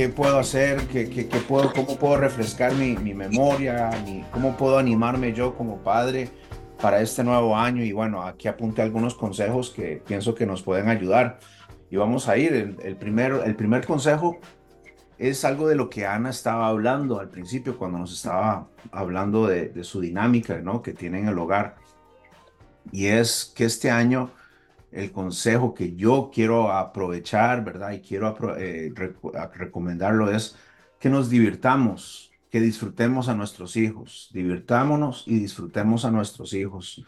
qué puedo hacer, qué, qué, qué puedo, cómo puedo refrescar mi, mi memoria, mi, cómo puedo animarme yo como padre para este nuevo año. Y bueno, aquí apunté algunos consejos que pienso que nos pueden ayudar. Y vamos a ir. El, el, primer, el primer consejo es algo de lo que Ana estaba hablando al principio, cuando nos estaba hablando de, de su dinámica ¿no? que tiene en el hogar. Y es que este año el consejo que yo quiero aprovechar, ¿verdad? Y quiero eh, recomendarlo es que nos divirtamos, que disfrutemos a nuestros hijos, divirtámonos y disfrutemos a nuestros hijos.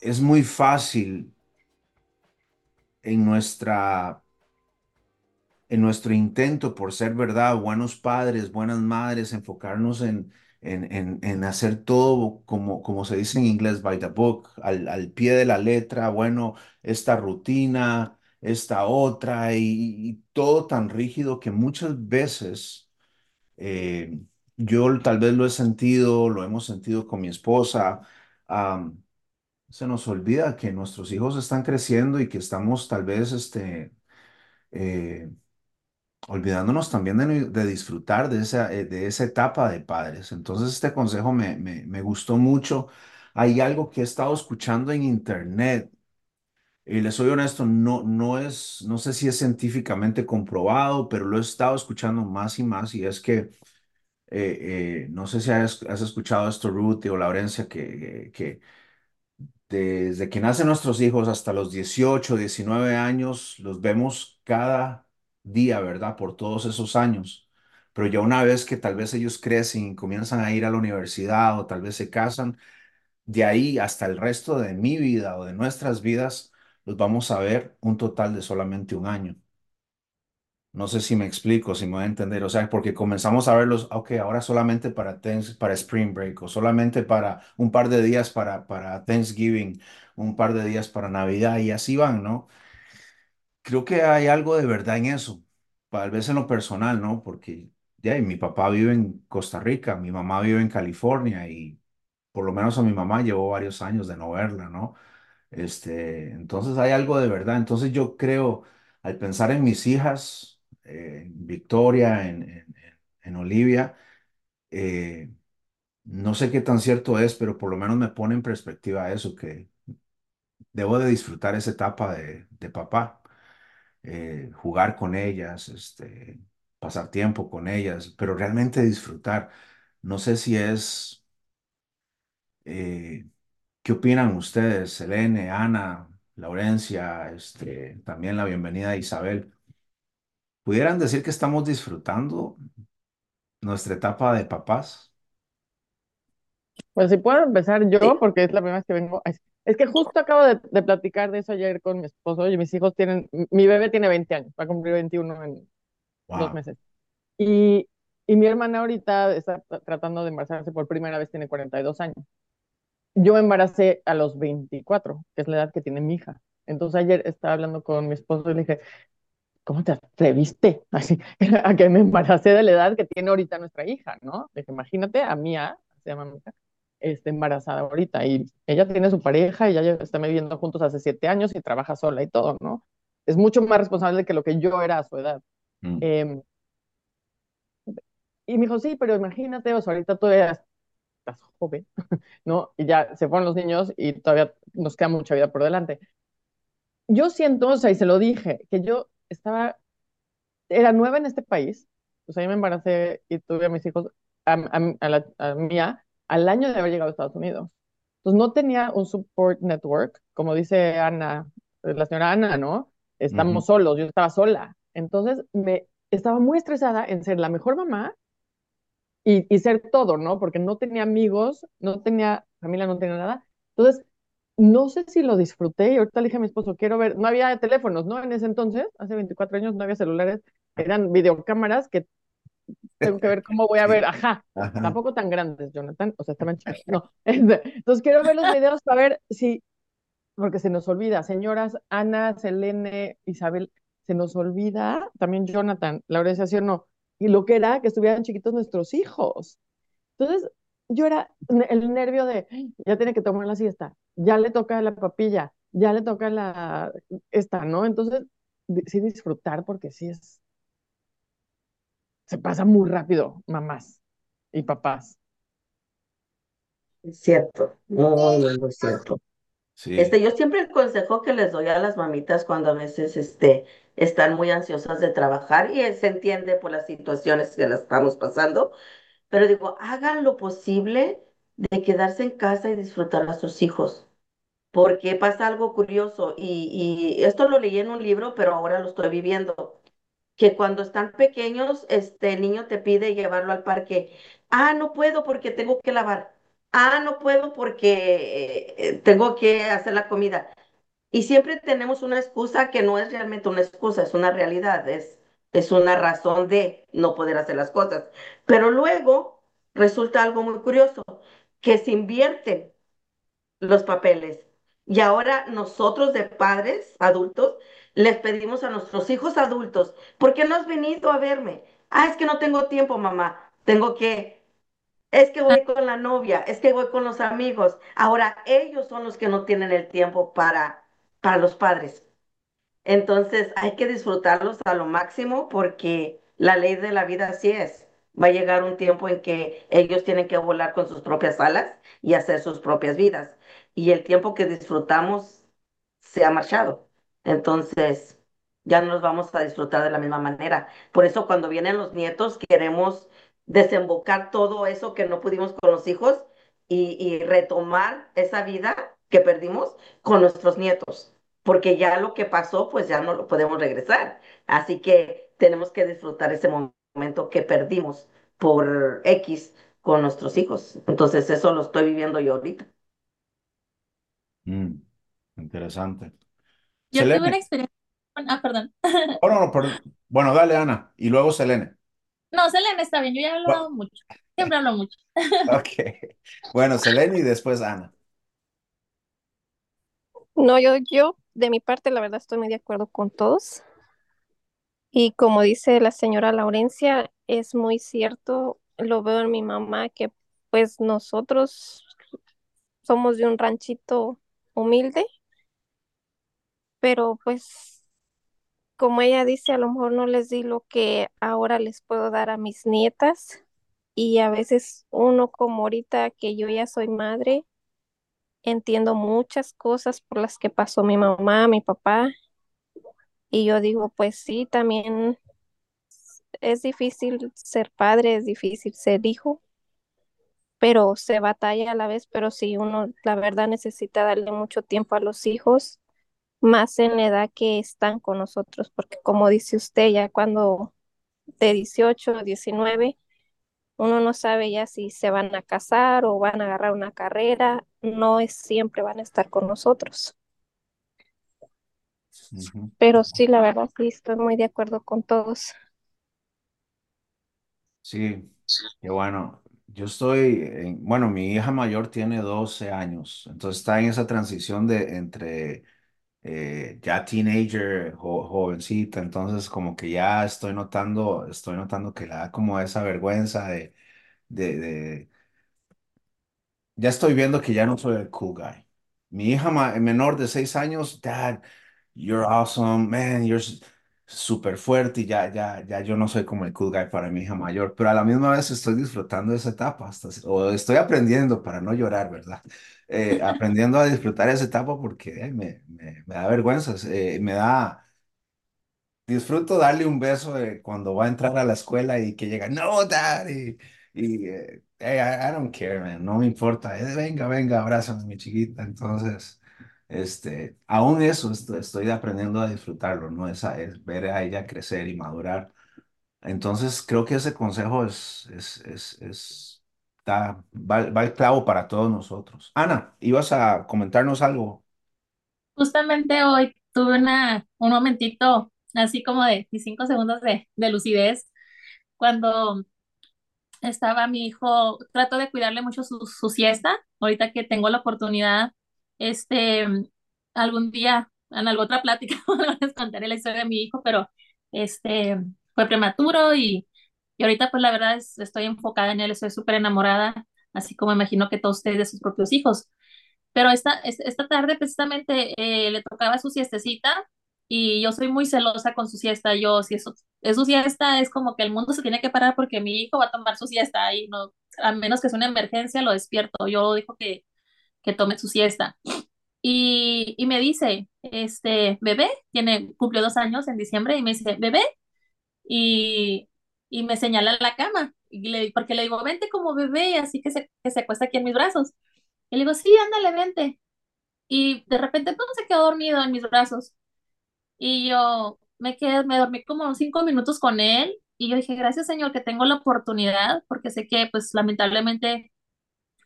es muy fácil en nuestra en nuestro intento por ser verdad, buenos padres, buenas madres, enfocarnos en, en, hacer todo como, como se dice en inglés, by the book, al, pie de la letra, bueno, esta rutina, esta otra, y, todo tan rígido que muchas veces eh, yo tal vez lo he sentido, lo hemos sentido con mi esposa, se nos olvida que nuestros hijos están creciendo y que estamos tal vez este, eh, olvidándonos también de, disfrutar de esa, eh, de esa etapa de padres. Entonces este consejo me, me, gustó mucho. Hay algo que he estado escuchando en internet y les soy honesto, no, no es, no sé si es científicamente comprobado, pero lo he estado escuchando más y más y es que, eh, eh, no sé si has, has, escuchado esto, Ruth o Laurencia, que, que desde que nacen nuestros hijos hasta los 18, 19 años, los vemos cada día, ¿verdad? Por todos esos años. Pero ya una vez que tal vez ellos crecen y comienzan a ir a la universidad o tal vez se casan, de ahí hasta el resto de mi vida o de nuestras vidas, los vamos a ver un total de solamente un año. No sé si me explico, si me voy a entender. O sea, porque comenzamos a verlos, ok, ahora solamente para, para Spring Break o solamente para un par de días para, para Thanksgiving, un par de días para Navidad y así van, ¿no? Creo que hay algo de verdad en eso, tal vez en lo personal, ¿no? Porque ya, mi papá vive en Costa Rica, mi mamá vive en California y por lo menos a mi mamá llevó varios años de no verla, ¿no? Este, entonces hay algo de verdad. Entonces yo creo, al pensar en mis hijas, eh, en Victoria, en, en, Olivia, eh, no sé qué tan cierto es, pero por lo menos me pone en perspectiva eso, que debo de disfrutar esa etapa de, de papá. Eh, jugar con ellas, este, pasar tiempo con ellas, pero realmente disfrutar. No sé si es, eh, ¿qué opinan ustedes, Selene, Ana, Laurencia, este, también la bienvenida a Isabel? ¿Pudieran decir que estamos disfrutando nuestra etapa de papás? Pues si puedo empezar yo, porque es la primera vez que vengo. Es que justo acabo de, platicar de eso ayer con mi esposo y mis hijos tienen, mi bebé tiene 20 años, va a cumplir 21 en dos meses. Y, y mi hermana ahorita está tratando de embarazarse por primera vez, tiene 42 años. Yo me embaracé a los 24, que es la edad que tiene mi hija. Entonces ayer estaba hablando con mi esposo y le dije, ¿cómo te atreviste así, a que me embaracé de la edad que tiene ahorita nuestra hija, ¿no? dije, imagínate a Mía, se llama mi hija, está embarazada ahorita y ella tiene su pareja y ya está viviendo juntos hace siete años y trabaja sola y todo, ¿no? Es mucho más responsable que lo que yo era a su edad. Mm. Em, y me dijo, sí, pero imagínate, o sea, ahorita todavía estás joven, ¿no? Y ya se fueron los niños y todavía nos queda mucha vida por delante. Yo siento, o sea, y se lo dije, que yo estaba, era nueva en este país, o sea, yo me embaracé y tuve a mis hijos, a, a, la, a mía, al año de haber llegado a Estados Unidos. Entonces no tenía un support network, como dice Ana, la señora Ana, ¿no? Estamos solos, yo estaba sola. Entonces me estaba muy estresada en ser la mejor mamá y, y, ser todo, ¿no? Porque no tenía amigos, no tenía familia, no tenía nada. Entonces, no sé si lo disfruté y ahorita le dije a mi esposo, quiero ver, no había teléfonos, ¿no? En ese entonces, hace 24 años, no había celulares, eran videocámaras que tengo que ver cómo voy a ver, ajá, tampoco tan grandes, Jonathan, o sea, estaban chiquitos, no. Entonces quiero ver los videos para ver si, porque se nos olvida, señoras Ana, Selene, Isabel, se nos olvida, también Jonathan, la organización no, y lo que era que estuvieran chiquitos nuestros hijos. Entonces, yo era el nervio de, ya tiene que tomar la siesta, ya le toca la papilla, ya le toca la, esta, ¿no? Entonces, sí disfrutar porque sí es se pasa muy rápido, mamás y papás. Es cierto, muy, muy, muy cierto. Sí. Este, yo siempre el consejo que les doy a las mamitas cuando a veces este, están muy ansiosas de trabajar y se entiende por las situaciones que las estamos pasando, pero digo, hagan lo posible de quedarse en casa y disfrutar a sus hijos, porque pasa algo curioso y, y esto lo leí en un libro, pero ahora lo estoy viviendo, que cuando están pequeños, este niño te pide llevarlo al parque. Ah, no puedo porque tengo que lavar. Ah, no puedo porque eh, tengo que hacer la comida. Y siempre tenemos una excusa que no es realmente una excusa, es una realidad, es, es una razón de no poder hacer las cosas. Pero luego resulta algo muy curioso, que se invierte los papeles. Y ahora nosotros de padres adultos les pedimos a nuestros hijos adultos, ¿por qué no has venido a verme? Ah, es que no tengo tiempo, mamá. Tengo que, es que voy con la novia, es que voy con los amigos. Ahora ellos son los que no tienen el tiempo para, para los padres. Entonces hay que disfrutarlos a lo máximo porque la ley de la vida así es. Va a llegar un tiempo en que ellos tienen que volar con sus propias alas y hacer sus propias vidas. Y el tiempo que disfrutamos se ha marchado. Entonces ya no los vamos a disfrutar de la misma manera. Por eso cuando vienen los nietos queremos desembocar todo eso que no pudimos con los hijos y, y retomar esa vida que perdimos con nuestros nietos porque ya lo que pasó, pues ya no lo podemos regresar. Así que tenemos que disfrutar ese momento que perdimos por X con nuestros hijos. Entonces eso lo estoy viviendo yo ahorita. Mm, interesante. Yo tuve una Selene. experiencia ah, perdón. Oh, no, no, perdón. Bueno, dale, Ana. Y luego Selene. No, Selena está bien, yo ya he hablado mucho. Siempre hablo mucho. Ok. Bueno, Selene y después Ana. No, yo, yo de mi parte, la verdad, estoy muy de acuerdo con todos. Y como dice la señora Laurencia, es muy cierto, lo veo en mi mamá, que pues nosotros somos de un ranchito humilde, pero pues como ella dice, a lo mejor no les di lo que ahora les puedo dar a mis nietas. Y a veces uno como ahorita que yo ya soy madre, entiendo muchas cosas por las que pasó mi mamá, mi papá. Y yo digo, pues sí, también es difícil ser padre, es difícil ser hijo, pero se batalla a la vez, pero sí uno, la verdad, necesita darle mucho tiempo a los hijos, más en la edad que están con nosotros, porque como dice usted, ya cuando de 18 o 19, uno no sabe ya si se van a casar o van a agarrar una carrera, no es siempre van a estar con nosotros. Pero sí, la verdad, sí, estoy muy de acuerdo con todos. Sí, qué bueno. Yo estoy, en- bueno, mi hija mayor tiene 12 años, entonces está en esa transición de entre eh, ya teenager, jo- jovencita, entonces como que ya estoy notando, estoy notando que le da como esa vergüenza de, de, ya estoy viendo que ya no soy el cool guy. Mi hija menor de 6 años, Dad, you're awesome, man, you're súper fuerte y ya, ya, ya yo no soy como el cool guy para mi hija mayor, pero a la misma vez estoy disfrutando de esa etapa, hasta, o estoy aprendiendo para no llorar, ¿verdad? Eh, aprendiendo a disfrutar esa etapa porque me, me, me da vergüenza, eh, me da... Disfruto darle un beso cuando va a entrar a la escuela y que llega, no, daddy. Y, eh, hey, I, I don't care, man, no me importa. eh, venga, venga, abrázame, mi chiquita. Entonces, este, aún eso estoy, aprendiendo a disfrutarlo, ¿no? Esa, es ver a ella crecer y madurar. Entonces, creo que ese consejo es, es, es, es, da- va, va el clavo para todos nosotros. Ana, ¿ibas a comentarnos algo? Justamente hoy tuve una, un momentito así como de 5 segundos de, de lucidez cuando estaba mi hijo, trato de cuidarle mucho su, su siesta, ahorita que tengo la oportunidad, este, algún día, en alguna otra plática, les contaré la historia de mi hijo, pero este, fue prematuro y, y ahorita pues la verdad es, estoy enfocada en él, estoy súper enamorada, así como imagino que todos ustedes de sus propios hijos. Pero esta, es- esta tarde precisamente eh, le tocaba su siestecita y yo soy muy celosa con su siesta. Yo, si eso es su siesta, es como que el mundo se tiene que parar porque mi hijo va a tomar su siesta y no, a menos que sea una emergencia, lo despierto. Yo dijo que, que tome su siesta. Y, y me dice, este, bebé, tiene, cumplió dos años en diciembre, y me dice, bebé, y, y me señala la cama, y le, porque le digo, vente como bebé, así que se, que se acuesta aquí en mis brazos. Y le digo, sí, ándale, vente. Y de repente, pues, se quedó dormido en mis brazos. Y yo me quedé, me dormí como cinco minutos con él, y yo dije, gracias, Señor, que tengo la oportunidad, porque sé que, pues, lamentablemente,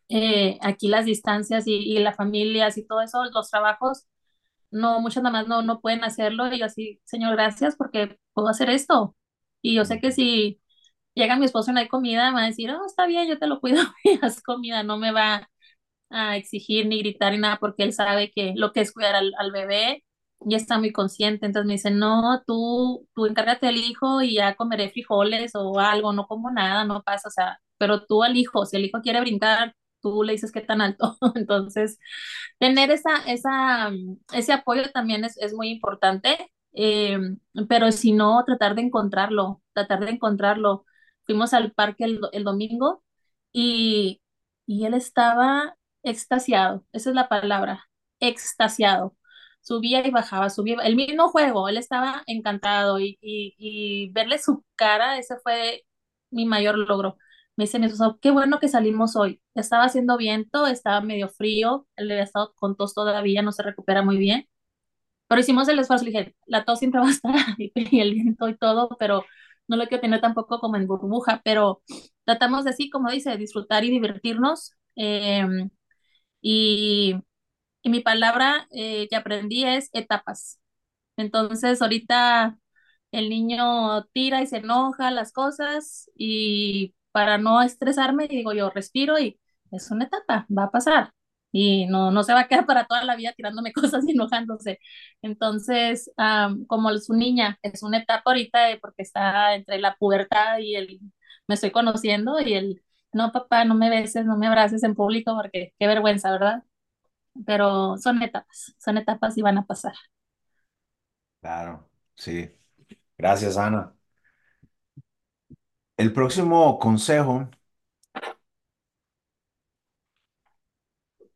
eh, aquí las distancias y, y las familias y todo eso, los trabajos, no, muchas nada más no, no pueden hacerlo y yo así, Señor, gracias porque puedo hacer esto. Y yo sé que si llega mi esposo y no hay comida, me va a decir, oh, está bien, yo te lo cuido y haz comida, no me va a exigir ni gritar ni nada porque él sabe que lo que es cuidar al, al bebé y está muy consciente. Entonces me dice, no, tú, tú encárgate del hijo y ya comeré frijoles o algo, no como nada, no pasa, o sea, pero tú al hijo, si el hijo quiere brincar, tú le dices que tan alto. Entonces, tener esa, esa, ese apoyo también es, es muy importante, eh, pero si no, tratar de encontrarlo, tratar de encontrarlo. Fuimos al parque el, el domingo y, y él estaba extasiado, esa es la palabra, extasiado. Subía y bajaba, subía, el mismo juego, él estaba encantado y, y, y verle su cara, ese fue mi mayor logro. Me dice mi esposo, qué bueno que salimos hoy. Estaba haciendo viento, estaba medio frío, él había estado con tos todavía, no se recupera muy bien, pero hicimos el esfuerzo. Le dije, la tos siempre va a estar y el viento y todo, pero no lo quiero tener tampoco como en burbuja, pero tratamos de así, como dice, disfrutar y divertirnos. eh, y, y mi palabra eh, que aprendí es etapas. Entonces, ahorita el niño tira y se enoja las cosas y para no estresarme, digo yo, respiro y es una etapa, va a pasar y no, no se va a quedar para toda la vida tirándome cosas y enojándose. Entonces, am, como su niña, es una etapa ahorita de- porque está entre la pubertad y el, me estoy conociendo y el, no papá, no me beses, no me abraces en público porque qué vergüenza, ¿verdad? Pero son etapas, son etapas y van a pasar. Claro, sí. Gracias, Ana. El próximo consejo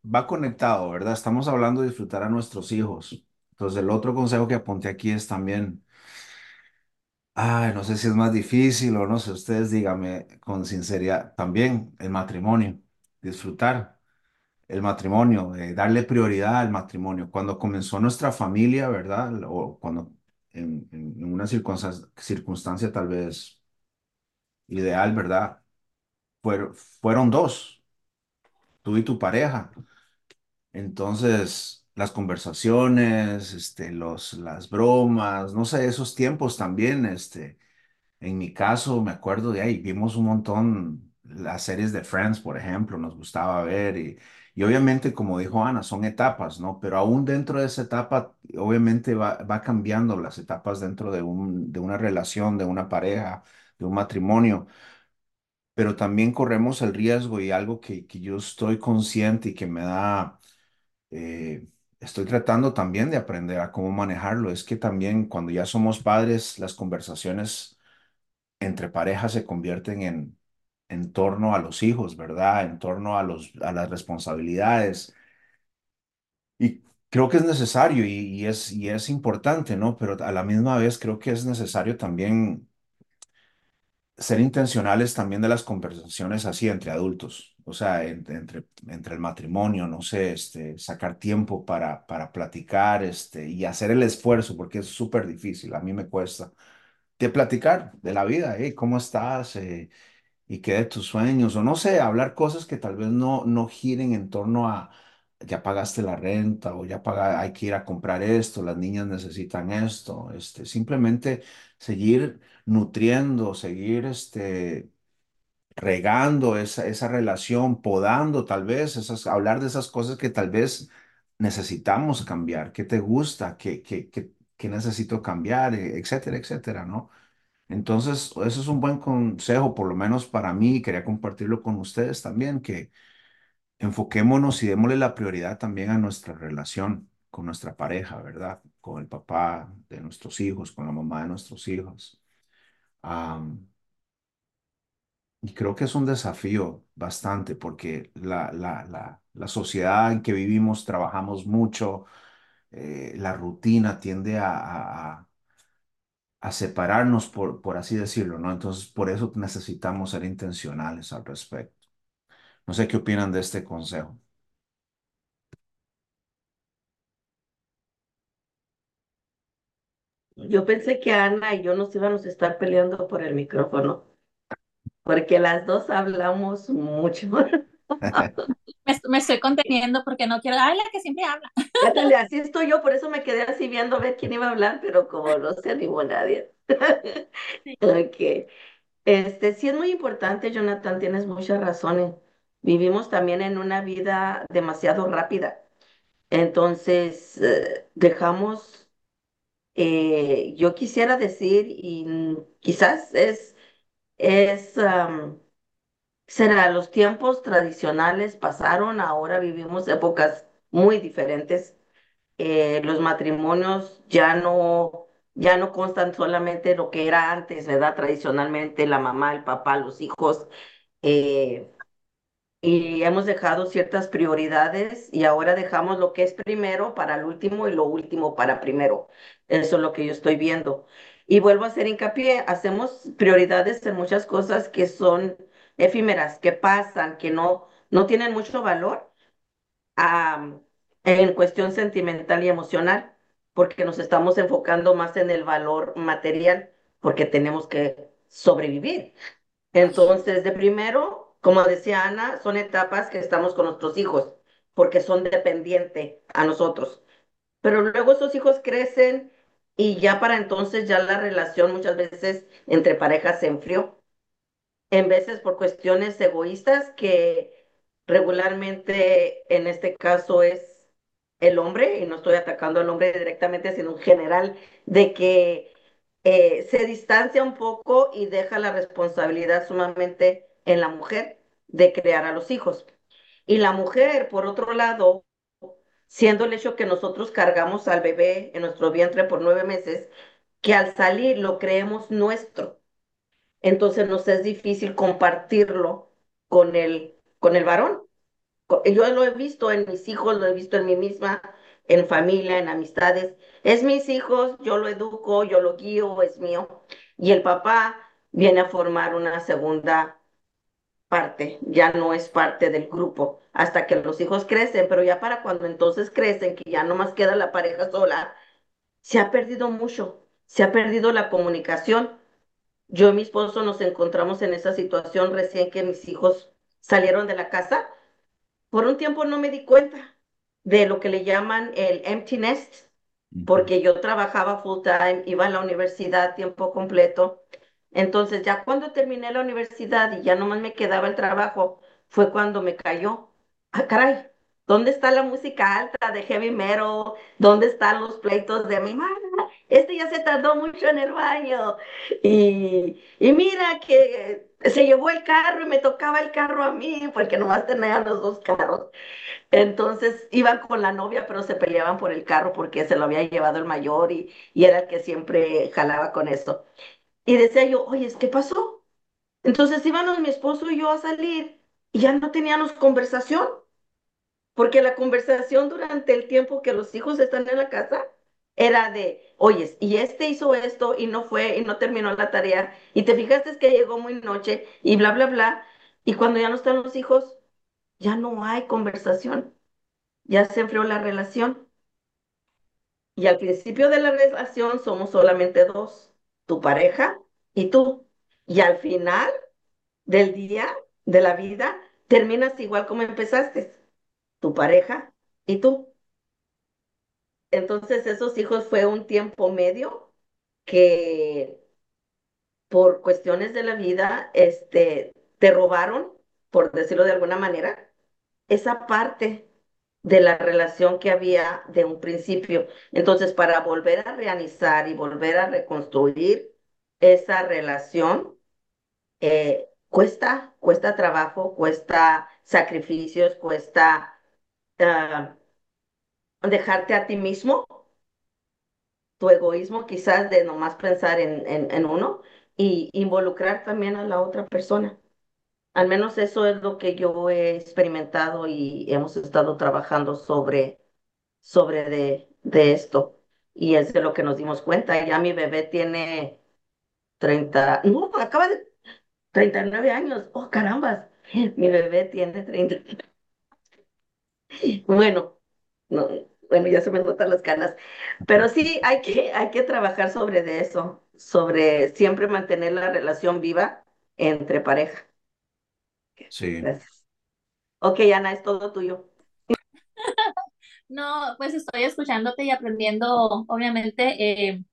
va conectado, ¿verdad? Estamos hablando de disfrutar a nuestros hijos. Entonces, el otro consejo que apunté aquí es también, ay, no sé si es más difícil o no sé, ustedes díganme con sinceridad, también el matrimonio, disfrutar el matrimonio, eh, darle prioridad al matrimonio. Cuando comenzó nuestra familia, ¿verdad? O cuando en, una circunstancia tal vez ideal, ¿verdad? Fueron, fueron dos, tú y tu pareja. Entonces, las conversaciones, este, los, las bromas, no sé, esos tiempos también, este, en mi caso, me acuerdo de ahí, vimos un montón las series de Friends, por ejemplo, nos gustaba ver y, y obviamente, como dijo Ana, son etapas, ¿no? Pero aún dentro de esa etapa, obviamente va, va cambiando las etapas dentro de un, de una relación, de una pareja, un matrimonio, pero también corremos el riesgo y algo que, que yo estoy consciente y que me da eh, estoy tratando también de aprender a cómo manejarlo. Es que también cuando ya somos padres, las conversaciones entre parejas se convierten en, en torno a los hijos, ¿verdad? En torno a los, a las responsabilidades. Y creo que es necesario y es, y es importante, ¿no? Pero a la misma vez creo que es necesario también ser intencionales también de las conversaciones así entre adultos, o sea, en- entre, entre el matrimonio, no sé, este, sacar tiempo para, para platicar, este, y hacer el esfuerzo, porque es súper difícil, a mí me cuesta, de platicar de la vida, ¿eh? ¿Cómo estás? Eh, y qué de tus sueños, o no sé, hablar cosas que tal vez no, no giren en torno a, ya pagaste la renta, o ya paga, hay que ir a comprar esto, las niñas necesitan esto, este, simplemente seguir nutriendo, seguir este, regando esa, esa relación, podando tal vez, esas, hablar de esas cosas que tal vez necesitamos cambiar, qué te gusta, qué, qué, qué, qué necesito cambiar, e- etcétera, etcétera, ¿no? Entonces, eso es un buen consejo, por lo menos para mí, quería compartirlo con ustedes también, que enfoquémonos y démosle la prioridad también a nuestra relación. con nuestra pareja, ¿verdad? Con el papá de nuestros hijos, con la mamá de nuestros hijos. y creo que es un desafío bastante porque la, la, la, la sociedad en que vivimos, trabajamos mucho, eh, la rutina tiende a, a, a separarnos, por, por así decirlo, ¿no? Entonces, por eso necesitamos ser intencionales al respecto. No sé qué opinan de este consejo. Yo pensé que Ana y yo nos íbamos a estar peleando por el micrófono, porque las dos hablamos mucho. Me, me estoy conteniendo porque no quiero, ay, la que siempre habla. Ándale, así estoy yo, por eso me quedé así viendo a ver quién iba a hablar, pero como no se animó nadie. Sí. Ok. Este, sí es muy importante, Jonathan, tienes muchas razones. Vivimos también en una vida demasiado rápida. Entonces, eh, dejamos, eh, yo quisiera decir, y quizás es, es, será, los tiempos tradicionales pasaron, ahora vivimos épocas muy diferentes. Eh, los matrimonios ya no, ya no constan solamente lo que era antes, ¿verdad? Tradicionalmente, la mamá, el papá, los hijos. eh, y hemos dejado ciertas prioridades y ahora dejamos lo que es primero para el último y lo último para primero. Eso es lo que yo estoy viendo. Y vuelvo a hacer hincapié, hacemos prioridades en muchas cosas que son efímeras, que pasan, que no, no tienen mucho valor en cuestión sentimental y emocional, porque nos estamos enfocando más en el valor material, porque tenemos que sobrevivir. Entonces, de primero, como decía Ana, son etapas que estamos con nuestros hijos, porque son dependientes a nosotros. Pero luego esos hijos crecen y ya para entonces ya la relación muchas veces entre parejas se enfrió, en veces por cuestiones egoístas que regularmente en este caso es el hombre, y no estoy atacando al hombre directamente, sino en general, de que eh, se distancia un poco y deja la responsabilidad sumamente en la mujer de crear a los hijos. Y la mujer, por otro lado, siendo el hecho que nosotros cargamos al bebé en nuestro vientre por nueve meses, que al salir lo creemos nuestro. Entonces nos es difícil compartirlo con el, con el varón. Yo lo he visto en mis hijos, lo he visto en mí misma, en familia, en amistades. Es mis hijos, yo lo educo, yo lo guío, es mío. Y el papá viene a formar una segunda parte, ya no es parte del grupo, hasta que los hijos crecen, pero ya para cuando entonces crecen, que ya no más queda la pareja sola, se ha perdido mucho, se ha perdido la comunicación. Yo y mi esposo nos encontramos en esa situación recién que mis hijos salieron de la casa por un tiempo no me di cuenta de lo que le llaman el empty nest, porque yo trabajaba full time, iba a la universidad a tiempo completo. Entonces, ya cuando terminé la universidad y ya nomás me quedaba el trabajo, fue cuando me cayó. Ah, caray, ¿dónde está la música alta de heavy metal? ¿Dónde están los pleitos de mi mamá? Este ya se tardó mucho en el baño. Y, y mira que se llevó el carro y me tocaba el carro a mí, porque nomás tenían los dos carros. Entonces iban con la novia, pero se peleaban por el carro porque se lo había llevado el mayor y, y era el que siempre jalaba con esto. Y decía yo, oye, ¿qué pasó? Entonces íbamos mi esposo y yo a salir y ya no teníamos conversación, porque la conversación durante el tiempo que los hijos están en la casa era de, oye, y este hizo esto y no fue y no terminó la tarea y te fijaste que llegó muy noche y bla, bla, bla. Y cuando ya no están los hijos, ya no hay conversación, ya se enfrió la relación. Y al principio de la relación somos solamente dos, tu pareja y tú. Y al final del día, de la vida, terminas igual como empezaste, tu pareja y tú. Entonces esos hijos fue un tiempo medio que por cuestiones de la vida, este, te robaron, por decirlo de alguna manera, esa parte de la relación que había de un principio. Entonces, para volver a realizar y volver a reconstruir esa relación, eh, cuesta, cuesta trabajo, cuesta sacrificios, cuesta uh, dejarte a ti mismo, tu egoísmo quizás de nomás pensar en, en, en uno y involucrar también a la otra persona. Al menos eso es lo que yo he experimentado y hemos estado trabajando sobre, sobre de, de esto. Y es de lo que nos dimos cuenta. Ya mi bebé tiene 30 no, acaba de 39 años. Oh, carambas. Mi bebé tiene 30. Bueno, no, bueno, ya se me notan las canas. Pero sí, hay que, hay que trabajar sobre de eso, sobre siempre mantener la relación viva entre pareja. Sí. Gracias. Ok, Ana, es todo tuyo. No, pues estoy escuchándote y aprendiendo, obviamente, eh,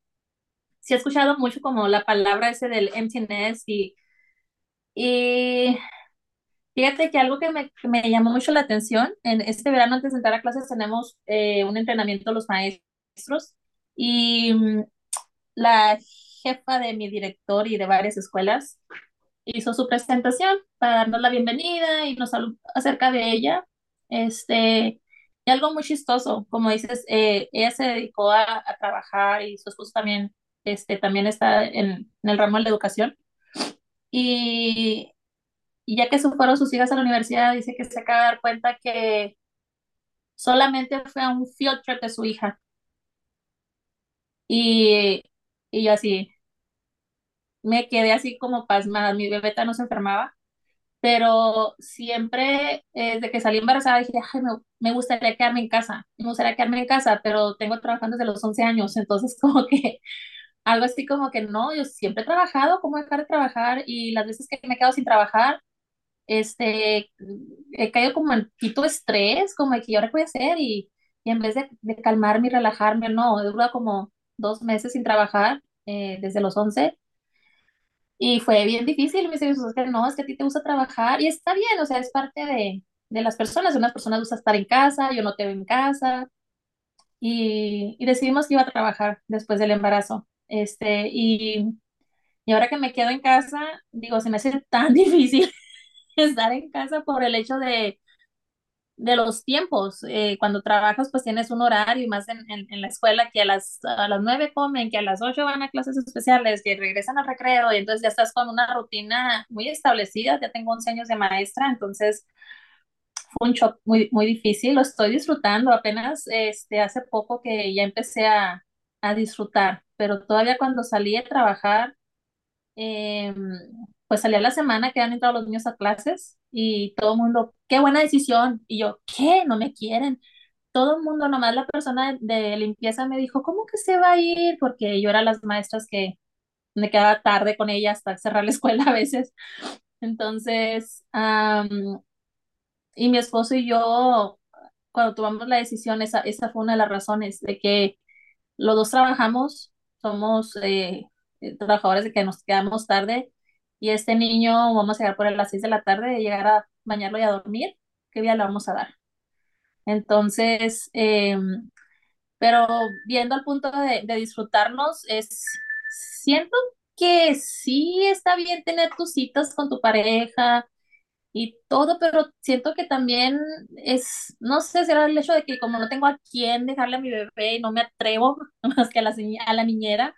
sí he escuchado mucho como la palabra ese del emptiness y, y fíjate que algo que me, que me llamó mucho la atención, en este verano antes de entrar a clases tenemos eh, un entrenamiento los maestros y mm, la jefa de mi director y de varias escuelas hizo su presentación para darnos la bienvenida y nos habló acerca de ella. Este, y algo muy chistoso, como dices, eh, ella se dedicó a, a, trabajar y su esposo también, este, también está en, en el ramo de la educación. Y, y, ya que se fueron sus hijas a la universidad, dice que se acaba de dar cuenta que solamente fue a un field trip de su hija. Y, y yo así, me quedé así como pasmada, mi bebeta no se enfermaba, pero siempre eh, desde que salí embarazada dije, Ay, me, me, gustaría quedarme en casa, me gustaría quedarme en casa, pero tengo trabajando desde los 11 años, entonces como que algo así como que no, yo siempre he trabajado, ¿cómo dejar de trabajar? Y las veces que me he quedado sin trabajar, este, he caído como en quito estrés, como que yo ahora voy a hacer y, y en vez de, de, calmarme y relajarme, no, he durado como dos meses sin trabajar eh, desde los 11 y fue bien difícil, me dice, que no, es que a ti te gusta trabajar y está bien, o sea, es parte de, de las personas, unas personas gusta estar en casa, yo no te veo en casa y, y, decidimos que iba a trabajar después del embarazo. Este, y, y ahora que me quedo en casa, digo, se me hace tan difícil estar en casa por el hecho de, de los tiempos. Eh, cuando trabajas, pues tienes un horario, más en, en, la escuela, que a las, a las 9 comen, que a las 8 van a clases especiales, que regresan al recreo, y entonces ya estás con una rutina muy establecida. Ya tengo 11 años de maestra, entonces fue un shock muy, muy difícil. Lo estoy disfrutando. Apenas este, hace poco que ya empecé a, a disfrutar, pero todavía cuando salí a trabajar, eh, pues salí a la semana que han entrado los niños a clases y todo el mundo, qué buena decisión. Y yo, ¿qué? No me quieren. Todo el mundo, nomás la persona de limpieza me dijo, ¿cómo que se va a ir? Porque yo era las maestras que me quedaba tarde con ella hasta cerrar la escuela a veces. Entonces, um, y mi esposo y yo, cuando tomamos la decisión, esa, esa fue una de las razones de que los dos trabajamos, somos eh, trabajadores de que nos quedamos tarde y este niño vamos a llegar por las 6 de la tarde, llegar a bañarlo y a dormir, ¿qué día le vamos a dar? Entonces, eh, pero viendo al punto de, de, disfrutarnos, es, siento que sí está bien tener tus citas con tu pareja y todo, pero siento que también es, no sé, será el hecho de que como no tengo a quién dejarle a mi bebé y no me atrevo más que a la, a la niñera,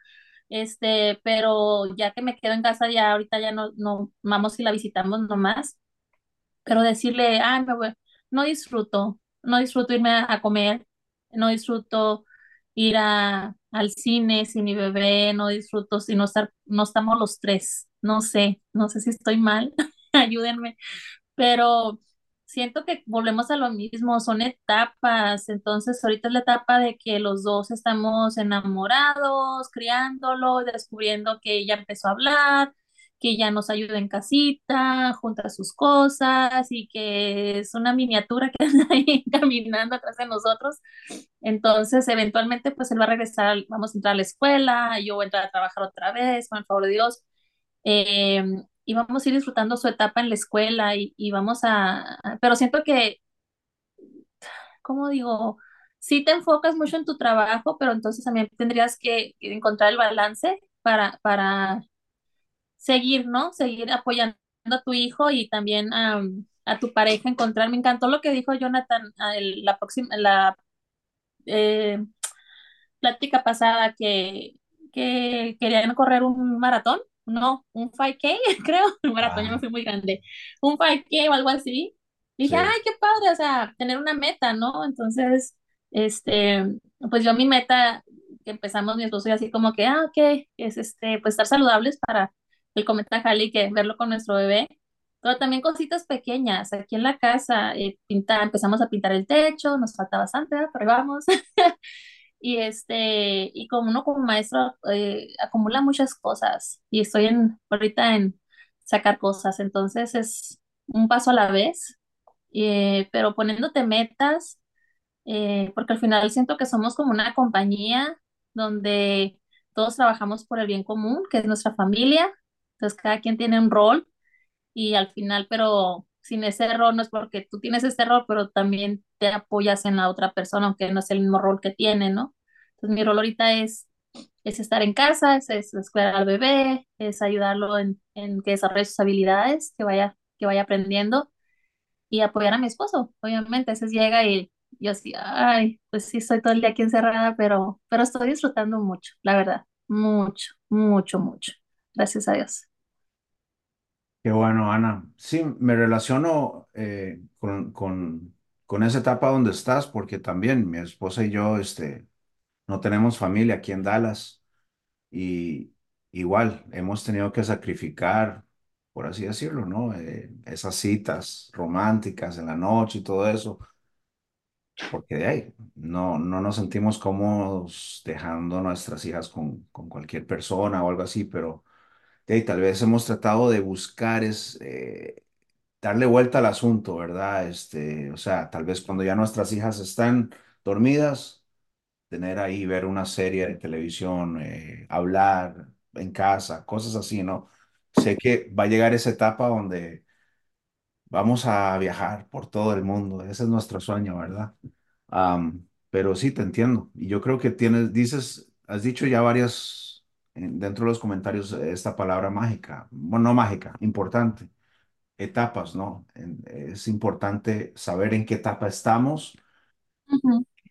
este, pero ya que me quedo en casa, ya ahorita ya no, no vamos y la visitamos nomás, pero decirle, ay, me voy, no disfruto, no disfruto irme a, a comer, no disfruto ir a, al cine sin mi bebé, no disfruto si no, estar, no estamos los tres, no sé, no sé si estoy mal, ayúdenme, pero siento que volvemos a lo mismo, son etapas, entonces ahorita es la etapa de que los dos estamos enamorados, criándolo, descubriendo que ya empezó a hablar, que ya nos ayuda en casita, junta sus cosas y que es una miniatura que anda ahí caminando atrás de nosotros. Entonces, eventualmente, pues él va a regresar, vamos a entrar a la escuela, yo voy a entrar a trabajar otra vez, con el favor de Dios. Eh, y vamos a ir disfrutando su etapa en la escuela y, vamos a, pero siento que, ¿cómo digo? Sí te enfocas mucho en tu trabajo, pero entonces también tendrías que encontrar el balance para, para seguir, ¿no? Seguir apoyando a tu hijo y también um, a tu pareja encontrar. Me encantó lo que dijo Jonathan el, la próxima, la, eh, plática pasada que, que querían correr un maratón, no, un 5K, creo, un maratón, yo me fui muy grande, un 5K o algo así. Dije, sí. ay, qué padre, o sea, tener una meta, ¿no? Entonces, este, pues yo mi meta que empezamos mi esposo y así como que, ah, ok, es este, pues estar saludables para el cometa Halley, que verlo con nuestro bebé, pero también cositas pequeñas, aquí en la casa, eh, pintar, empezamos a pintar el techo, nos falta bastante, ¿verdad? pero ahí vamos. Y este, y como uno como maestro eh, acumula muchas cosas y estoy en, ahorita en sacar cosas, entonces es un paso a la vez, eh, pero poniéndote metas, eh, porque al final siento que somos como una compañía donde todos trabajamos por el bien común, que es nuestra familia, entonces cada quien tiene un rol y al final, pero sin ese rol no es porque tú tienes este rol, pero también te apoyas en la otra persona, aunque no es el mismo rol que tiene, ¿no? Entonces mi rol ahorita es, es estar en casa, es, es, es cuidar al bebé, es ayudarlo en, en que desarrolle sus habilidades, que vaya, que vaya aprendiendo y apoyar a mi esposo, obviamente. A veces llega y yo así, ay, pues sí, estoy todo el día aquí encerrada, pero, pero estoy disfrutando mucho, la verdad, mucho, mucho, mucho. Gracias a Dios. Qué bueno, Ana. Sí, me relaciono eh, con, con, con esa etapa donde estás, porque también mi esposa y yo este, no tenemos familia aquí en Dallas y igual hemos tenido que sacrificar, por así decirlo, ¿no? Eh, esas citas románticas en la noche y todo eso, porque de ahí no, no nos sentimos cómodos dejando nuestras hijas con, con cualquier persona o algo así, pero ahí tal vez hemos tratado de buscar es... eh, darle vuelta al asunto, ¿verdad? Este, o sea, tal vez cuando ya nuestras hijas están dormidas, tener ahí, ver una serie de televisión, eh, hablar en casa, cosas así, ¿no? Sé que va a llegar esa etapa donde vamos a viajar por todo el mundo, ese es nuestro sueño, ¿verdad? Am, pero sí, te entiendo. Y yo creo que tienes, dices, has dicho ya varias, dentro de los comentarios, eh, esta palabra mágica, bueno, no mágica, importante etapas, ¿no? Es importante saber en qué etapa estamos,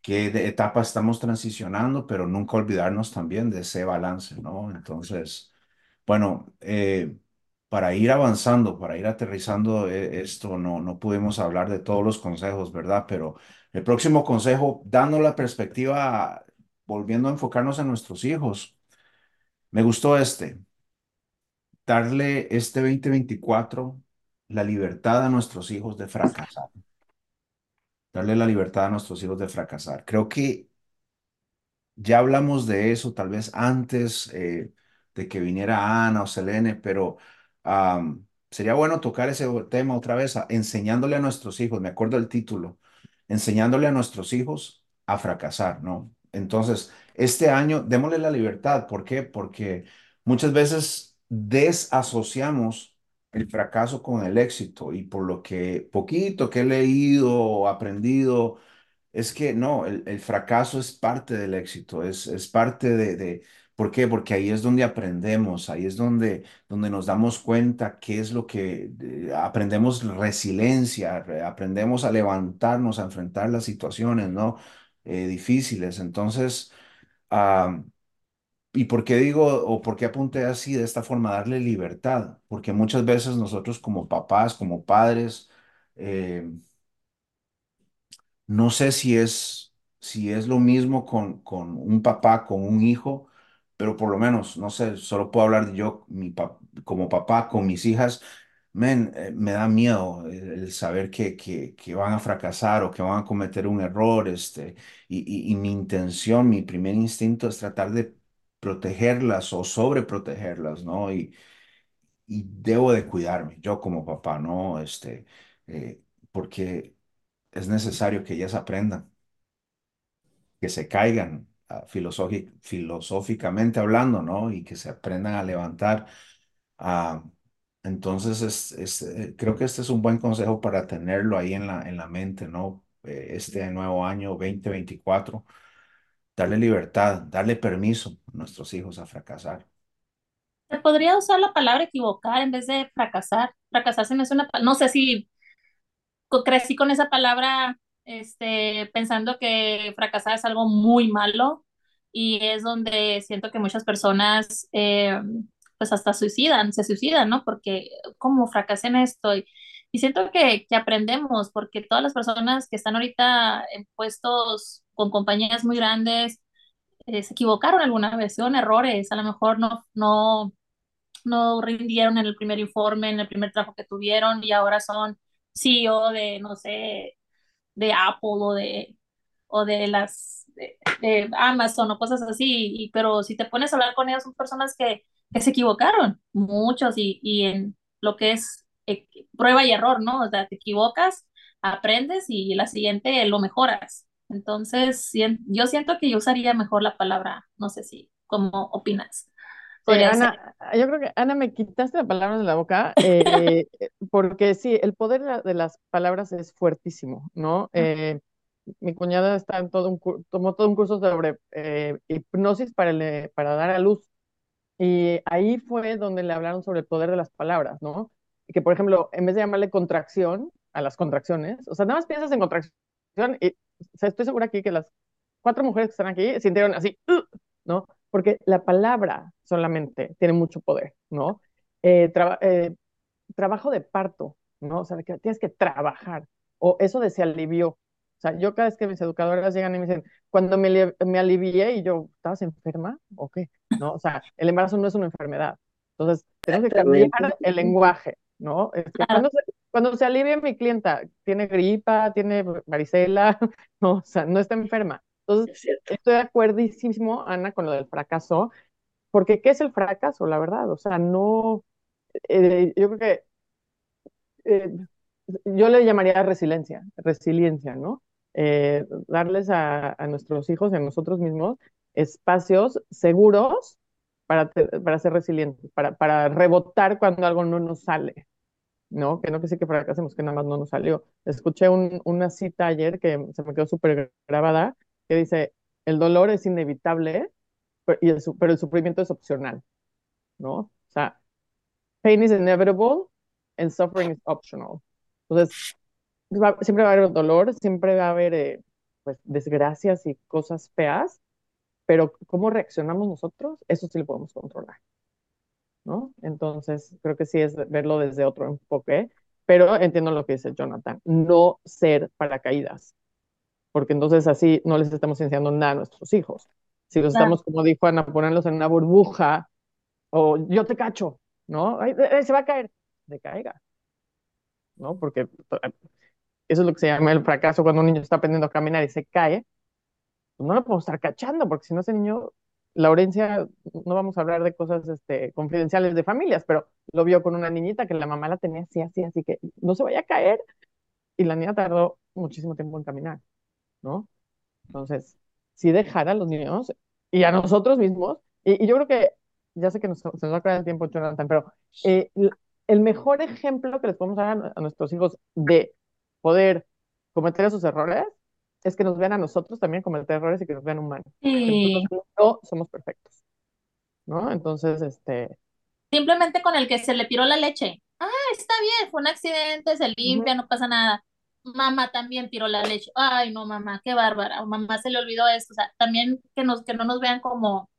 qué etapa estamos transicionando, pero nunca olvidarnos también de ese balance, ¿no? Entonces, bueno, eh, para ir avanzando, para ir aterrizando eh, esto, no, no pudimos hablar de todos los consejos, ¿verdad? Pero el próximo consejo, dando la perspectiva, volviendo a enfocarnos en nuestros hijos, me gustó este, darle este 2024 la libertad a nuestros hijos de fracasar. darle la libertad a nuestros hijos de fracasar. Creo que ya hablamos de eso tal vez antes eh, de que viniera Ana o Selene, pero sería bueno tocar ese tema otra vez, enseñándole a nuestros hijos, me acuerdo del título, enseñándole a nuestros hijos a fracasar, ¿no? Entonces, este año démosle la libertad. ¿Por qué? Porque muchas veces desasociamos el fracaso con el éxito y por lo que poquito que he leído o aprendido es que no, el, el fracaso es parte del éxito, es, es parte de, de, ¿por qué? Porque ahí es donde aprendemos, ahí es donde, donde nos damos cuenta qué es lo que aprendemos resiliencia, re- aprendemos a levantarnos, a enfrentar las situaciones, ¿no? Eh, difíciles. Entonces, ¿y por qué digo o por qué apunté así de esta forma, darle libertad? Porque muchas veces nosotros como papás, como padres, eh, no sé si es, si es lo mismo con, con un papá, con un hijo, pero por lo menos, no sé, solo puedo hablar yo mi como papá con mis hijas. Men, eh, me da miedo el, saber que, que, que van a fracasar o que van a cometer un error. Este, y, y, mi intención, mi primer instinto es tratar de protegerlas o sobreprotegerlas, ¿no? Y, y debo de cuidarme, yo como papá, ¿no? Este, eh, porque es necesario que ellas aprendan que se caigan ah, filosófi- filosóficamente hablando, ¿no? Y que se aprendan a levantar. Ah, entonces, es, es, eh, creo que este es un buen consejo para tenerlo ahí en la, en la mente, ¿no? Eh, este nuevo año 2024, darle libertad, darle permiso a nuestros hijos a fracasar. Se podría usar la palabra equivocar en vez de fracasar. Fracasar se me hace una, no sé si crecí con esa palabra este, pensando que fracasar es algo muy malo y es donde siento que muchas personas eh, pues hasta suicidan, se suicidan, ¿no? Porque como fracasé en esto y, siento que, que, aprendemos porque todas las personas que están ahorita en puestos con compañías muy grandes eh, se equivocaron alguna vez, hicieron errores, a lo mejor no, no, no rindieron en el primer informe, en el primer trabajo que tuvieron y ahora son CEO de, no sé, de Apple o de, o de las de, de Amazon o cosas así, y, pero si te pones a hablar con ellos son personas que, que se equivocaron, muchos, y, y en lo que es eh, prueba y error, ¿no? O sea, te equivocas, aprendes y la siguiente lo mejoras. Entonces, yo siento que yo usaría mejor la palabra, no sé si, ¿cómo opinas? Ana, yo creo que Ana me quitaste la palabra de la boca, eh, porque sí, el poder de las palabras es fuertísimo, ¿no? Eh, mi cuñada está en todo un tomó todo un curso sobre eh, hipnosis para, el, para dar a luz. Y ahí fue donde le hablaron sobre el poder de las palabras, ¿no? Que, por ejemplo, en vez de llamarle contracción a las contracciones, o sea, nada más piensas en contracción y o sea, estoy segura aquí que las cuatro mujeres que están aquí sintieron así, ¿no? Porque la palabra solamente tiene mucho poder, ¿no? Eh, eh, trabajo de parto, ¿no? O sea, que tienes que trabajar, o eso de se alivió. O sea, yo cada vez que mis educadoras llegan y me dicen, cuando me, me alivié y yo, ¿estabas enferma o qué? ¿No? O sea, el embarazo no es una enfermedad. Entonces, tenemos que cambiar el lenguaje, ¿no? Es que cuando, se, cuando se alivia mi clienta, tiene gripa, tiene varicela, no, o sea, no está enferma. Entonces, estoy de acuerdísimo, Ana, con lo del fracaso, porque ¿qué es el fracaso, la verdad? O sea, no, eh, yo creo que eh, yo le llamaría resiliencia, resiliencia, ¿no? Eh, darles a, a, nuestros hijos y a nosotros mismos espacios seguros para, para ser resilientes, para, para rebotar cuando algo no nos sale, ¿no? Que no que sí que fracasemos, que nada más no nos salió. Escuché un, una cita ayer que se me quedó súper grabada, que dice, el dolor es inevitable, pero, y el, pero el sufrimiento es opcional, ¿no? O sea, pain is inevitable and suffering is optional. Entonces, va, siempre va a haber dolor, siempre va a haber eh, pues, desgracias y cosas feas, pero cómo reaccionamos nosotros, eso sí lo podemos controlar, ¿no? Entonces, creo que sí es verlo desde otro enfoque, pero entiendo lo que dice Jonathan, no ser paracaídas porque entonces así no les estamos enseñando nada a nuestros hijos. Si los estamos, como dijo Ana, ponerlos en una burbuja, o yo te cacho, ¿no? Ay, se va a caer, de caiga, ¿no? Porque eso es lo que se llama el fracaso cuando un niño está aprendiendo a caminar y se cae, pues no lo podemos estar cachando, porque si no ese niño, Laurencia, no vamos a hablar de cosas este, confidenciales de familias, pero lo vio con una niñita que la mamá la tenía así, así, así que no se vaya a caer, y la niña tardó muchísimo tiempo en caminar. ¿no? Entonces, si dejar a los niños y a nosotros mismos, y, yo creo que, ya sé que nos, se nos va a acabar el tiempo, Jonathan, pero eh, el mejor ejemplo que les podemos dar a, nuestros hijos de poder cometer esos errores es que nos vean a nosotros también cometer errores y que nos vean humanos. Sí. no somos perfectos, ¿no? Entonces, este... Simplemente con el que se le piró la leche. Ah, está bien, fue un accidente, se limpia, uh -huh. no pasa nada mamá también tiró la leche, ay no mamá, qué bárbara, o mamá se le olvidó esto, o sea, también que, nos, que no nos vean como,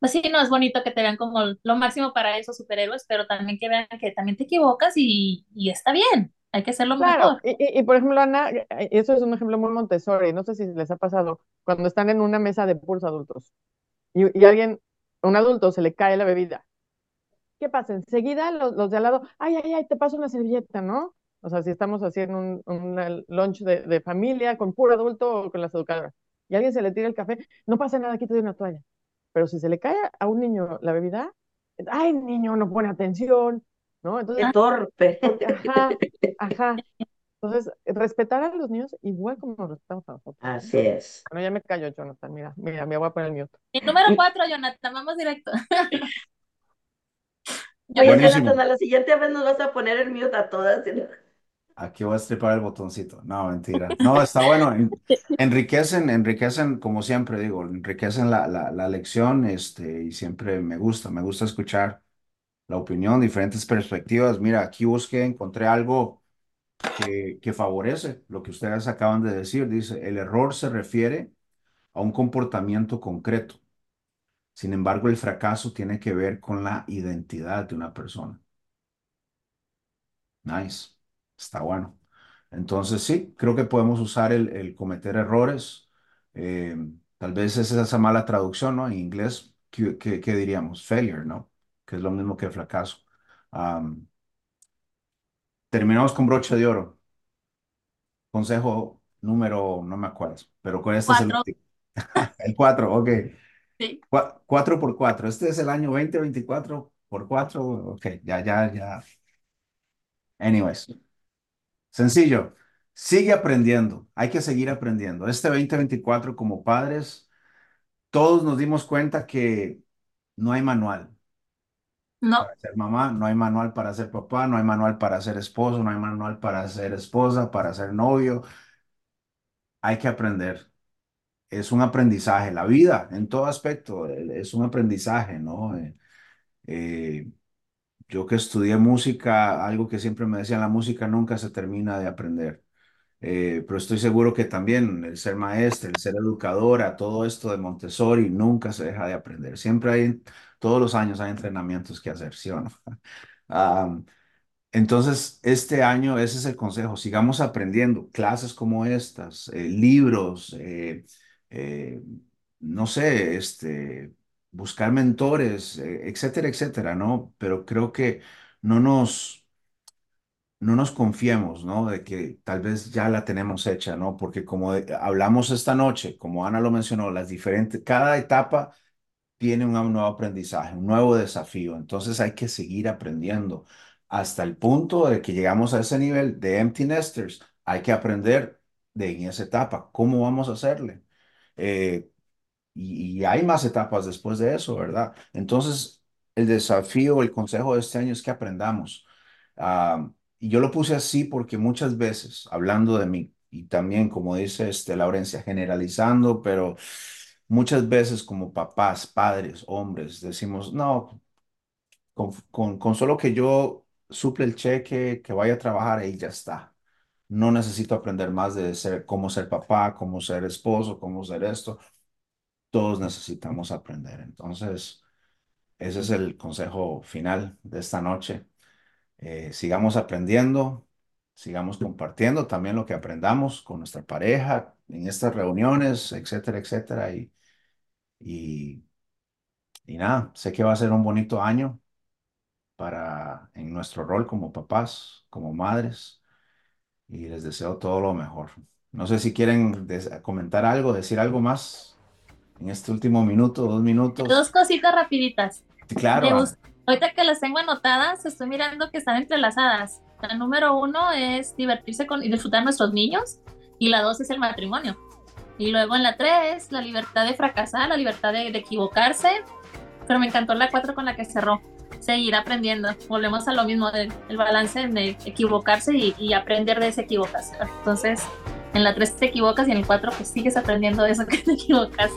pues sí, no es bonito que te vean como lo máximo para esos superhéroes, pero también que vean que también te equivocas y, y está bien, hay que hacerlo claro. mejor. Y, y, y, por ejemplo, Ana, eso es un ejemplo muy Montessori, no sé si les ha pasado, cuando están en una mesa de puros adultos y, y alguien, un adulto, se le cae la bebida. ¿Qué pasa? Enseguida los, los de al lado, ay, ay, ay, te paso una servilleta, ¿no? O sea, si estamos haciendo un, un lunch de, de, familia con puro adulto o con las educadoras y alguien se le tira el café, no pasa nada, aquí te doy una toalla. Pero si se le cae a un niño la bebida, ay, niño, no pone atención, ¿no? Entonces, Qué torpe. Ajá, ajá. Entonces, respetar a los niños igual como nos respetamos a nosotros. Así es. Bueno, ya me callo, Jonathan. Mira, mira, me voy a poner el mute. Y número cuatro, Jonathan, vamos directo. Oye, Jonathan, a la siguiente vez nos vas a poner el mute a todas. Aquí voy a estripar el botoncito. No, mentira. No, está bueno. Enriquecen, enriquecen, como siempre digo, enriquecen la, la, la lección este, y siempre me gusta, me gusta escuchar la opinión, diferentes perspectivas. Mira, aquí busqué, encontré algo que, que favorece lo que ustedes acaban de decir. Dice, el error se refiere a un comportamiento concreto. Sin embargo, el fracaso tiene que ver con la identidad de una persona. Nice. Está bueno. Entonces, sí, creo que podemos usar el, el cometer errores. Eh, tal vez es esa mala traducción, ¿no? En inglés, ¿qué, qué- qué diríamos? Failure, ¿no? Que es lo mismo que fracaso. Am, terminamos con broche de oro. Consejo número, no me acuerdo, pero con este es el Cuatro, último. El 4, ok. sí. 4 por 4. Este es el año 2024 por 4. Ok, ya, ya, ya. Anyways, sencillo. Sigue aprendiendo. Hay que seguir aprendiendo. Este 2024 como padres, todos nos dimos cuenta que no hay manual No, para ser mamá, no hay manual para ser papá, no hay manual para ser esposo, no hay manual para ser esposa, para ser novio. Hay que aprender. Es un aprendizaje. La vida, en todo aspecto, eh, es un aprendizaje, ¿no? Eh, eh, Yo que estudié música, algo que siempre me decían, la música nunca se termina de aprender. Eh, pero estoy seguro que también el ser maestra, el ser educadora, todo esto de Montessori nunca se deja de aprender. Siempre hay, todos los años hay entrenamientos que hacer, ¿sí o no? Entonces, este año ese es el consejo, sigamos aprendiendo clases como estas, eh, libros, eh, no sé, este, buscar mentores, etcétera, etcétera, ¿no? Pero creo que no nos, no nos confiemos, ¿no? De que tal vez ya la tenemos hecha, ¿no? Porque como hablamos esta noche, como Ana lo mencionó, las diferentes, cada etapa tiene un nuevo aprendizaje, un nuevo desafío. Entonces hay que seguir aprendiendo hasta el punto de que llegamos a ese nivel de empty nesters. Hay que aprender de en esa etapa, cómo vamos a hacerle. Eh, y, hay más etapas después de eso, ¿verdad? Entonces, el desafío, el consejo de este año es que aprendamos. Ah, y yo lo puse así porque muchas veces, hablando de mí, y también, como dice este, Laurencia, generalizando, pero muchas veces como papás, padres, hombres, decimos, no, con, con, solo que yo suple el cheque, que vaya a trabajar, ahí ya está. No necesito aprender más de ser, cómo ser papá, cómo ser esposo, cómo ser esto todos necesitamos aprender. Entonces, ese es el consejo final de esta noche. Eh, sigamos aprendiendo, sigamos compartiendo también lo que aprendamos con nuestra pareja en estas reuniones, etcétera, etcétera. Y, y, y nada, sé que va a ser un bonito año para en nuestro rol como papás, como madres, y les deseo todo lo mejor. No sé si quieren comentar algo, decir algo más en este último minuto, dos minutos. dos cositas rapiditas. Claro, Me. Ahorita que las tengo anotadas, estoy mirando que están entrelazadas. La número uno es divertirse con y disfrutar nuestros niños, y la dos es el matrimonio. Y luego en la tres, la libertad de fracasar, la libertad de, de equivocarse. Pero me encantó la cuatro con la que cerró. Seguir aprendiendo. Volvemos a lo mismo, el balance de equivocarse y, y aprender de esa equivocación. Entonces, en la tres te equivocas y en el cuatro pues sigues aprendiendo de eso que te equivocas.